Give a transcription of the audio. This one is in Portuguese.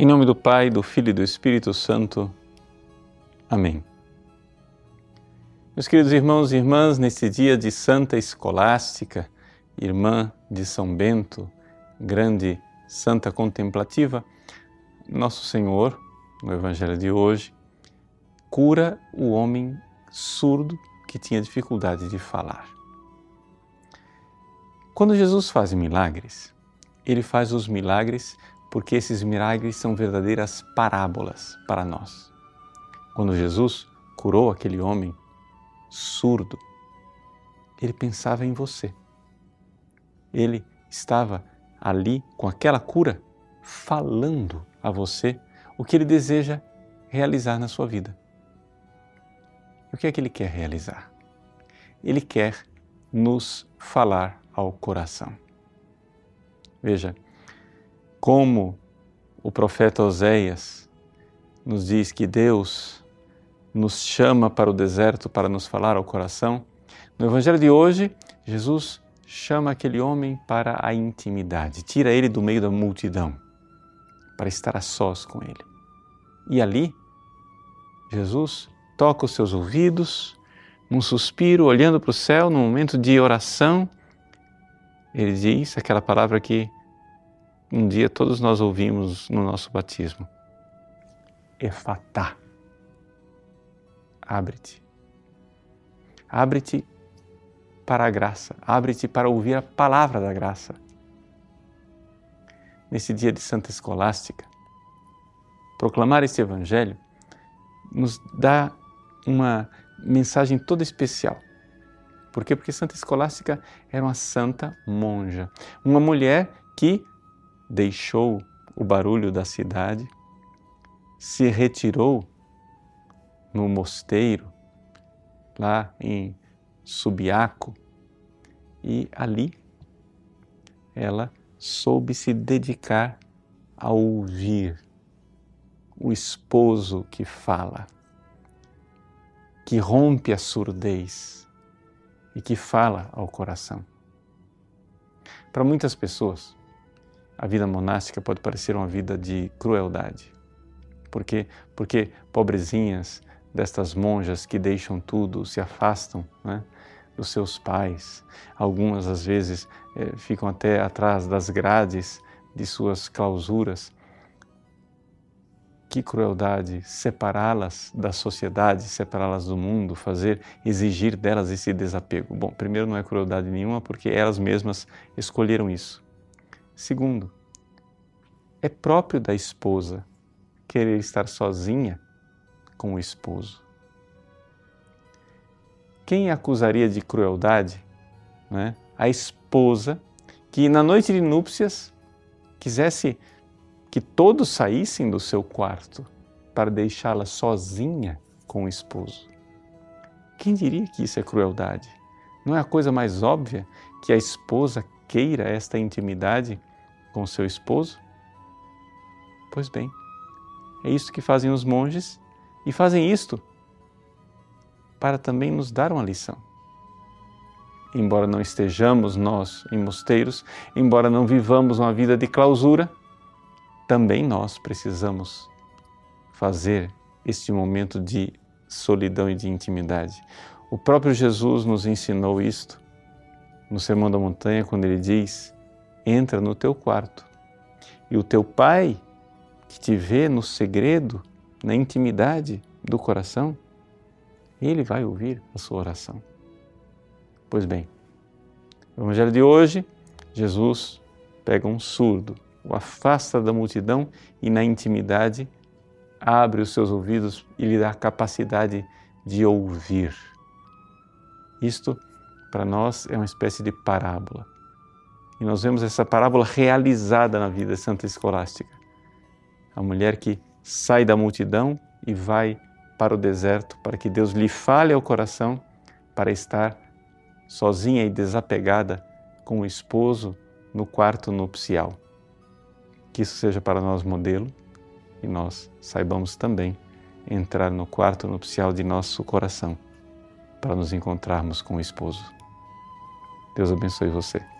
Em nome do Pai, do Filho e do Espírito Santo. Amém. Meus queridos irmãos e irmãs, neste dia de Santa Escolástica, irmã de São Bento, grande santa contemplativa, nosso Senhor, no Evangelho de hoje, cura o homem surdo que tinha dificuldade de falar. Quando Jesus faz milagres, ele faz os milagres porque esses milagres são verdadeiras parábolas para nós. Quando Jesus curou aquele homem surdo, ele pensava em você. Ele estava ali com aquela cura falando a você o que ele deseja realizar na sua vida. O que é que ele quer realizar? Ele quer nos falar ao coração. Veja, como o profeta Oséias nos diz que Deus nos chama para o deserto para nos falar ao coração, no Evangelho de hoje, Jesus chama aquele homem para a intimidade, tira ele do meio da multidão, para estar a sós com ele. E ali, Jesus toca os seus ouvidos, num suspiro, olhando para o céu, num momento de oração, ele diz aquela palavra que um dia todos nós ouvimos no nosso batismo. Efatá. Abre-te. Abre-te para a graça. Abre-te para ouvir a palavra da graça. Nesse dia de Santa Escolástica, proclamar esse Evangelho nos dá uma mensagem toda especial. Por quê? Porque Santa Escolástica era uma santa monja, uma mulher que deixou o barulho da cidade, se retirou no mosteiro, lá em Subiaco, e ali ela soube se dedicar a ouvir o esposo que fala, que rompe a surdez e que fala ao coração. Para muitas pessoas, a vida monástica pode parecer uma vida de crueldade. Por quê? Porque pobrezinhas destas monjas que deixam tudo, se afastam né, dos seus pais, algumas às vezes é, ficam até atrás das grades de suas clausuras. Que crueldade separá-las da sociedade, separá-las do mundo, fazer, exigir delas esse desapego. Bom, primeiro, não é crueldade nenhuma porque elas mesmas escolheram isso. Segundo, é próprio da esposa querer estar sozinha com o esposo. Quem acusaria de crueldade né, a esposa que na noite de núpcias quisesse que todos saíssem do seu quarto para deixá-la sozinha com o esposo? Quem diria que isso é crueldade? Não é a coisa mais óbvia que a esposa queira esta intimidade com seu esposo? Pois bem, é isso que fazem os monges e fazem isto para também nos dar uma lição. Embora não estejamos nós em mosteiros, embora não vivamos uma vida de clausura, também nós precisamos fazer este momento de solidão e de intimidade. O próprio Jesus nos ensinou isto no Sermão da Montanha, quando ele diz: entra no teu quarto e o teu pai que te vê no segredo, na intimidade do coração, ele vai ouvir a sua oração. Pois bem, no Evangelho de hoje, Jesus pega um surdo, o afasta da multidão e na intimidade abre os seus ouvidos e lhe dá a capacidade de ouvir. Isto, para nós, é uma espécie de parábola. E nós vemos essa parábola realizada na vida santa escolástica a mulher que sai da multidão e vai para o deserto para que Deus lhe fale ao coração para estar sozinha e desapegada com o esposo no quarto nupcial. Que isso seja para nós modelo e nós saibamos também entrar no quarto nupcial de nosso coração para nos encontrarmos com o esposo. Deus abençoe você.